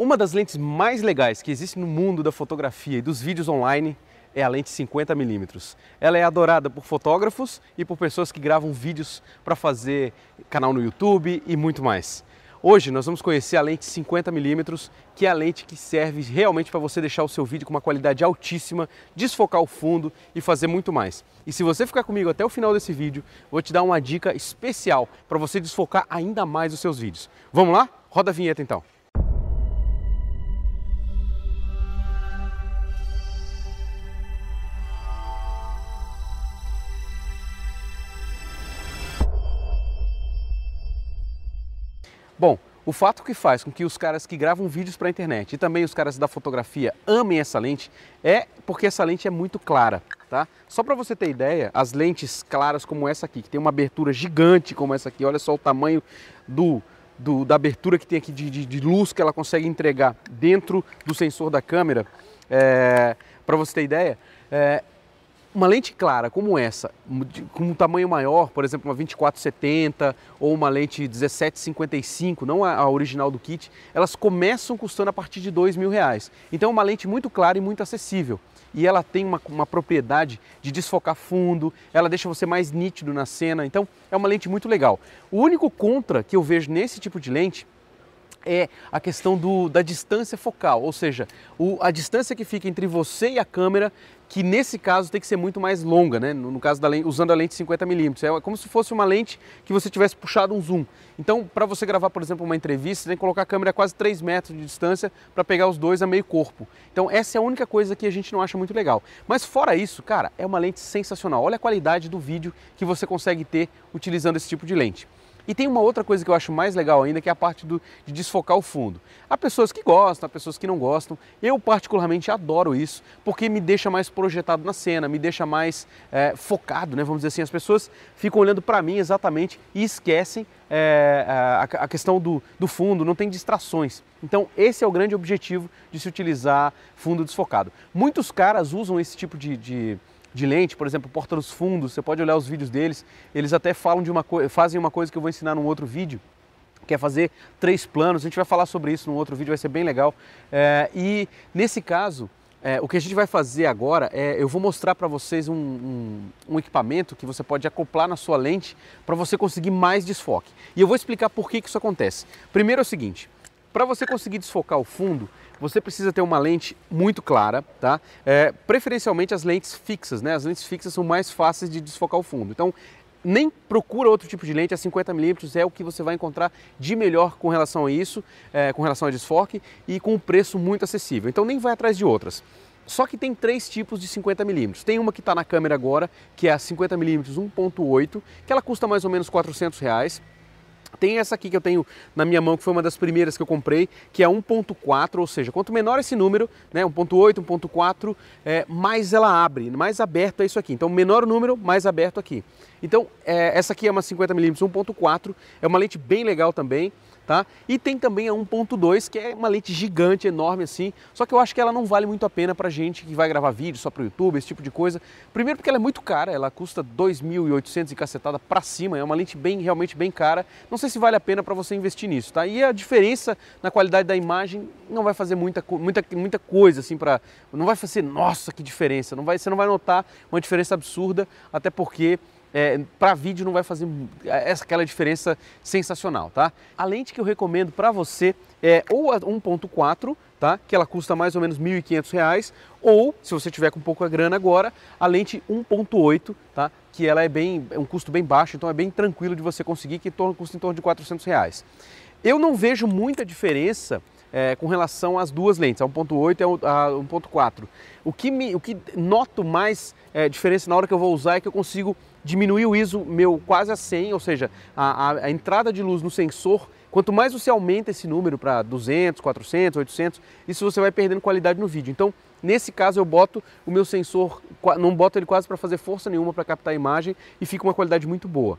Uma das lentes mais legais que existe no mundo da fotografia e dos vídeos online é a lente 50mm. Ela é adorada por fotógrafos e por pessoas que gravam vídeos para fazer canal no YouTube e muito mais. Hoje nós vamos conhecer a lente 50mm, que é a lente que serve realmente para você deixar o seu vídeo com uma qualidade altíssima, desfocar o fundo e fazer muito mais. E se você ficar comigo até o final desse vídeo, vou te dar uma dica especial para você desfocar ainda mais os seus vídeos. Vamos lá? Roda a vinheta então. Bom, o fato que faz com que os caras que gravam vídeos para a internet e também os caras da fotografia amem essa lente é porque essa lente é muito clara, tá? Só para você ter ideia, as lentes claras como essa aqui, que tem uma abertura gigante como essa aqui, olha só o tamanho do, do da abertura que tem aqui de, de, de, luz que ela consegue entregar dentro do sensor da câmera, é, para você ter ideia, é, uma lente clara como essa, com um tamanho maior, por exemplo, uma 2470 ou uma lente 1755, não a original do kit, elas começam custando a partir de dois mil reais. Então é uma lente muito clara e muito acessível. E ela tem uma, uma propriedade de desfocar fundo, ela deixa você mais nítido na cena, então é uma lente muito legal. O único contra que eu vejo nesse tipo de lente é a questão do, da distância focal, ou seja, o, a distância que fica entre você e a câmera, que nesse caso tem que ser muito mais longa, né? no, caso da lente, usando a lente 50mm. É como se fosse uma lente que você tivesse puxado um zoom. Então, para você gravar, por exemplo, uma entrevista, você tem que colocar a câmera a quase 3 metros de distância para pegar os dois a meio corpo. Então, essa é a única coisa que a gente não acha muito legal. Mas fora isso, cara, é uma lente sensacional. Olha a qualidade do vídeo que você consegue ter utilizando esse tipo de lente. E tem uma outra coisa que eu acho mais legal ainda, que é a parte do, de desfocar o fundo. Há pessoas que gostam, há pessoas que não gostam. Eu particularmente adoro isso, porque me deixa mais projetado na cena, me deixa mais é, focado, né? Vamos dizer assim, as pessoas ficam olhando para mim exatamente e esquecem é, a, a, questão do, do fundo, não tem distrações. Então esse é o grande objetivo de se utilizar fundo desfocado. Muitos caras usam esse tipo de, de de lente, por exemplo, Porta dos Fundos, você pode olhar os vídeos deles, eles até falam de uma fazem uma coisa que eu vou ensinar num outro vídeo, que é fazer três planos, a gente vai falar sobre isso num outro vídeo, vai ser bem legal. É, e nesse caso, é, o que a gente vai fazer agora é, eu vou mostrar para vocês um, um, um, equipamento que você pode acoplar na sua lente para você conseguir mais desfoque. E eu vou explicar por que, que isso acontece. Primeiro é o seguinte, para você conseguir desfocar o fundo, você precisa ter uma lente muito clara, tá? É, preferencialmente as lentes fixas, né? As lentes fixas são mais fáceis de desfocar o fundo. Então, nem procura outro tipo de lente, a 50mm é o que você vai encontrar de melhor com relação a isso, é, com relação a desfoque e com um preço muito acessível. Então nem vai atrás de outras. Só que tem três tipos de 50mm. Tem uma que está na câmera agora, que é a 50mm 1.8, que ela custa mais ou menos 400 reais. Tem essa aqui que eu tenho na minha mão, que foi uma das primeiras que eu comprei, que é 1.4, ou seja, quanto menor esse número, né, 1.8, 1.4, é, mais ela abre, mais aberto é isso aqui. Então, menor o número, mais aberto aqui. Então, é, essa aqui é uma 50mm 1.4, é uma lente bem legal também tá? E tem também a 1.2, que é uma lente gigante, enorme assim, só que eu acho que ela não vale muito a pena pra gente que vai gravar vídeo só pro YouTube, esse tipo de coisa. Primeiro porque ela é muito cara, ela custa 2.800 e cacetada pra cima, é uma lente bem, realmente bem cara. Não sei se vale a pena para você investir nisso, tá? E a diferença na qualidade da imagem não vai fazer muita, muita, muita coisa assim para, não vai fazer, nossa, que diferença, não vai, você não vai notar uma diferença absurda, até porque é, para vídeo não vai fazer essa aquela diferença sensacional, tá? A lente que eu recomendo para você é ou a 1.4, tá? Que ela custa mais ou menos R$ 1.500, ou se você tiver com pouca grana agora, a lente 1.8, tá? Que ela é bem é um custo bem baixo, então é bem tranquilo de você conseguir, que custa em torno de 400 reais. Eu não vejo muita diferença é, com relação às duas lentes, a 1.8 e a 1.4. O que, me, o que noto mais é, diferença na hora que eu vou usar é que eu consigo diminuir o ISO meu quase a 100, ou seja, a, a, a entrada de luz no sensor Quanto mais você aumenta esse número para 200, 400, 800, isso você vai perdendo qualidade no vídeo. Então, nesse caso, eu boto o meu sensor, não boto ele quase para fazer força nenhuma para captar a imagem e fica uma qualidade muito boa.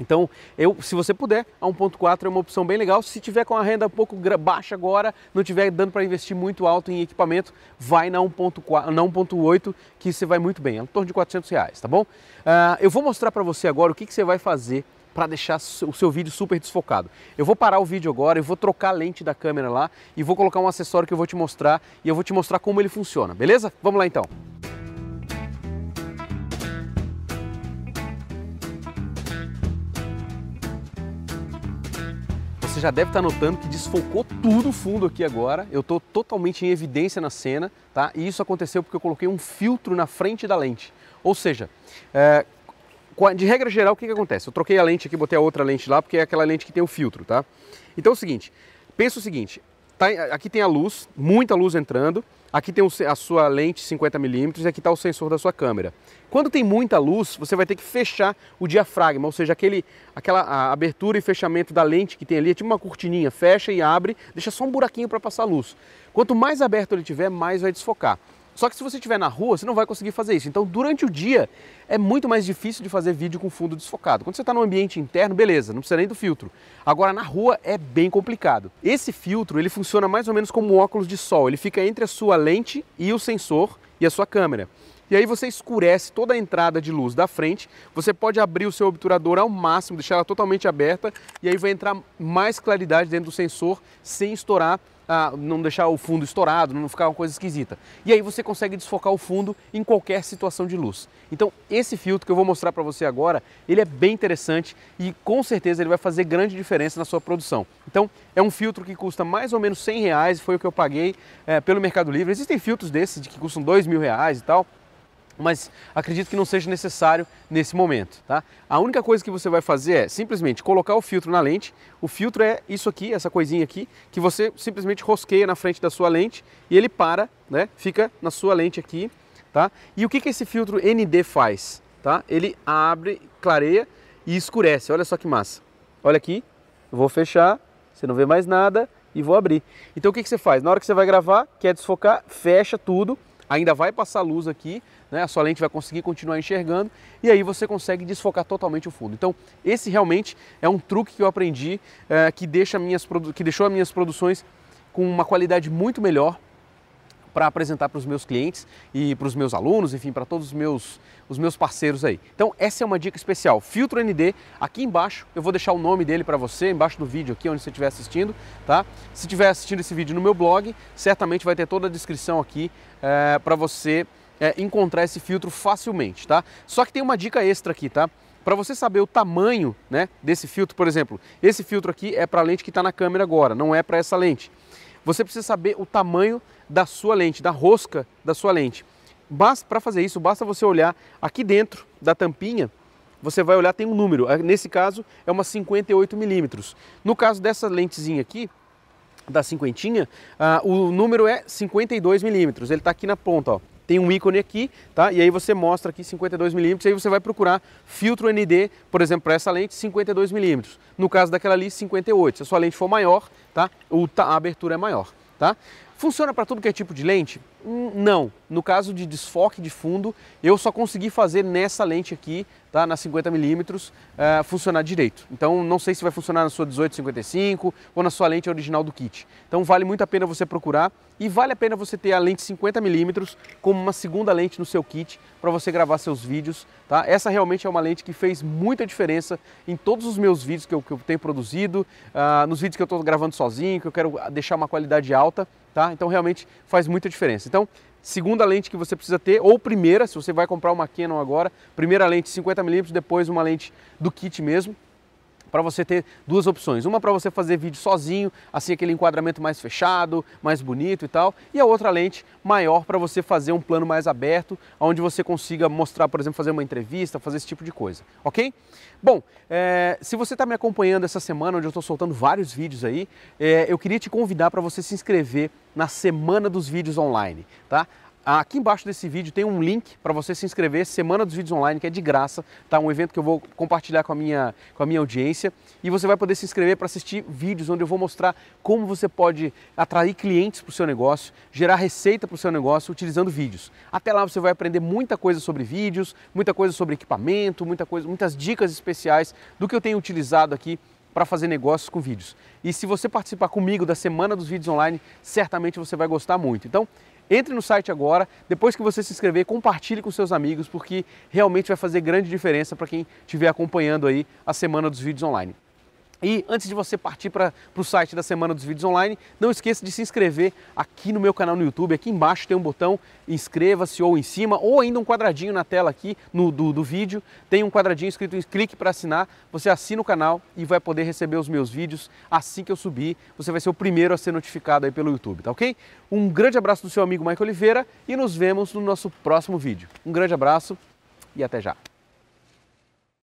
Então, eu, se você puder, a 1.4 é uma opção bem legal. Se tiver com a renda um pouco baixa agora, não tiver dando para investir muito alto em equipamento, vai na 1.8 que você vai muito bem, é em torno de 400 reais, tá bom? Uh, eu vou mostrar para você agora o que, que você vai fazer para deixar o seu vídeo super desfocado. Eu vou parar o vídeo agora, eu vou trocar a lente da câmera lá e vou colocar um acessório que eu vou te mostrar e eu vou te mostrar como ele funciona, beleza? Vamos lá então. Você já deve estar notando que desfocou tudo o fundo aqui agora. Eu estou totalmente em evidência na cena, tá? E isso aconteceu porque eu coloquei um filtro na frente da lente. Ou seja, é, de regra geral, o que, que acontece? Eu troquei a lente aqui, botei a outra lente lá, porque é aquela lente que tem o filtro, tá? Então é o seguinte, pensa o seguinte, tá, aqui tem a luz, muita luz entrando, aqui tem a sua lente 50mm e aqui está o sensor da sua câmera. Quando tem muita luz, você vai ter que fechar o diafragma, ou seja, aquele, aquela abertura e fechamento da lente que tem ali, é tipo uma cortininha, fecha e abre, deixa só um buraquinho para passar luz. Quanto mais aberto ele tiver, mais vai desfocar. Só que se você estiver na rua, você não vai conseguir fazer isso. Então, durante o dia, é muito mais difícil de fazer vídeo com fundo desfocado. Quando você está no ambiente interno, beleza, não precisa nem do filtro. Agora, na rua, é bem complicado. Esse filtro, ele funciona mais ou menos como um óculos de sol. Ele fica entre a sua lente e o sensor e a sua câmera. E aí você escurece toda a entrada de luz da frente, você pode abrir o seu obturador ao máximo, deixar ela totalmente aberta, e aí vai entrar mais claridade dentro do sensor sem estourar ah, não deixar o fundo estourado, não ficar uma coisa esquisita. E aí você consegue desfocar o fundo em qualquer situação de luz. Então esse filtro que eu vou mostrar para você agora, ele é bem interessante e com certeza ele vai fazer grande diferença na sua produção. Então é um filtro que custa mais ou menos 100 reais, foi o que eu paguei é, pelo Mercado Livre. Existem filtros desses de que custam 2 mil reais e tal, mas acredito que não seja necessário nesse momento, tá? A única coisa que você vai fazer é simplesmente colocar o filtro na lente. O filtro é isso aqui, essa coisinha aqui, que você simplesmente rosqueia na frente da sua lente e ele para, né? Fica na sua lente aqui, tá? E o que que esse filtro ND faz, tá? Ele abre, clareia e escurece. Olha só que massa. Olha aqui, eu vou fechar, você não vê mais nada e vou abrir. Então o que que você faz? Na hora que você vai gravar, quer desfocar, fecha tudo, ainda vai passar luz aqui, né? a sua lente vai conseguir continuar enxergando e aí você consegue desfocar totalmente o fundo. Então, esse realmente é um truque que eu aprendi é, que, deixa minhas, que deixou as minhas produções com uma qualidade muito melhor para apresentar para os meus clientes e para os meus alunos, enfim, para todos os meus, os meus parceiros aí. Então, essa é uma dica especial. Filtro ND, aqui embaixo eu vou deixar o nome dele para você, embaixo do vídeo aqui, onde você estiver assistindo, tá? Se estiver assistindo esse vídeo no meu blog, certamente vai ter toda a descrição aqui é, para você é, encontrar esse filtro facilmente, tá? Só que tem uma dica extra aqui, tá? Para você saber o tamanho né, desse filtro, por exemplo, esse filtro aqui é para a lente que está na câmera agora, não é para essa lente. Você precisa saber o tamanho da sua lente, da rosca da sua lente. Para fazer isso, basta você olhar aqui dentro da tampinha, você vai olhar, tem um número. Nesse caso, é uma 58 milímetros. No caso dessa lentezinha aqui, da cinquentinha, uh, o número é 52 milímetros. Ele está aqui na ponta, ó tem um ícone aqui, tá? E aí você mostra aqui 52 milímetros, aí você vai procurar filtro ND, por exemplo, para essa lente 52 milímetros. No caso daquela ali 58. Se a sua lente for maior, tá? A abertura é maior, tá? Funciona para tudo que é tipo de lente? Não. No caso de desfoque de fundo, eu só consegui fazer nessa lente aqui, tá, na 50mm, uh, funcionar direito. Então não sei se vai funcionar na sua 1855 ou na sua lente original do kit. Então vale muito a pena você procurar e vale a pena você ter a lente 50mm como uma segunda lente no seu kit para você gravar seus vídeos. Tá? Essa realmente é uma lente que fez muita diferença em todos os meus vídeos que eu, que eu tenho produzido, uh, nos vídeos que eu estou gravando sozinho, que eu quero deixar uma qualidade alta tá? Então realmente faz muita diferença. Então, segunda lente que você precisa ter, ou primeira, se você vai comprar uma Canon agora, primeira lente 50mm, depois uma lente do kit mesmo, para você ter duas opções. Uma para você fazer vídeo sozinho, assim aquele enquadramento mais fechado, mais bonito e tal, e a outra lente maior para você fazer um plano mais aberto, onde você consiga mostrar, por exemplo, fazer uma entrevista, fazer esse tipo de coisa, ok? Bom, é, se você está me acompanhando essa semana, onde eu estou soltando vários vídeos aí, é, eu queria te convidar para você se inscrever na Semana dos Vídeos Online, tá? Aqui embaixo desse vídeo tem um link para você se inscrever, Semana dos Vídeos Online, que é de graça, tá? Um evento que eu vou compartilhar com a minha, com a minha audiência e você vai poder se inscrever para assistir vídeos onde eu vou mostrar como você pode atrair clientes para o seu negócio, gerar receita para o seu negócio utilizando vídeos. Até lá você vai aprender muita coisa sobre vídeos, muita coisa sobre equipamento, muita coisa, muitas dicas especiais do que eu tenho utilizado aqui para fazer negócios com vídeos. E se você participar comigo da Semana dos Vídeos Online, certamente você vai gostar muito. Então, Entre no site agora, depois que você se inscrever, compartilhe com seus amigos, porque realmente vai fazer grande diferença para quem estiver acompanhando aí a Semana dos Vídeos Online. E antes de você partir para o site da Semana dos Vídeos Online, não esqueça de se inscrever aqui no meu canal no YouTube. Aqui embaixo tem um botão inscreva-se ou em cima, ou ainda um quadradinho na tela aqui no, do, do vídeo. Tem um quadradinho escrito em clique para assinar. Você assina o canal e vai poder receber os meus vídeos assim que eu subir. Você vai ser o primeiro a ser notificado aí pelo YouTube, tá ok? Um grande abraço do seu amigo Michael Oliveira e nos vemos no nosso próximo vídeo. Um grande abraço e até já!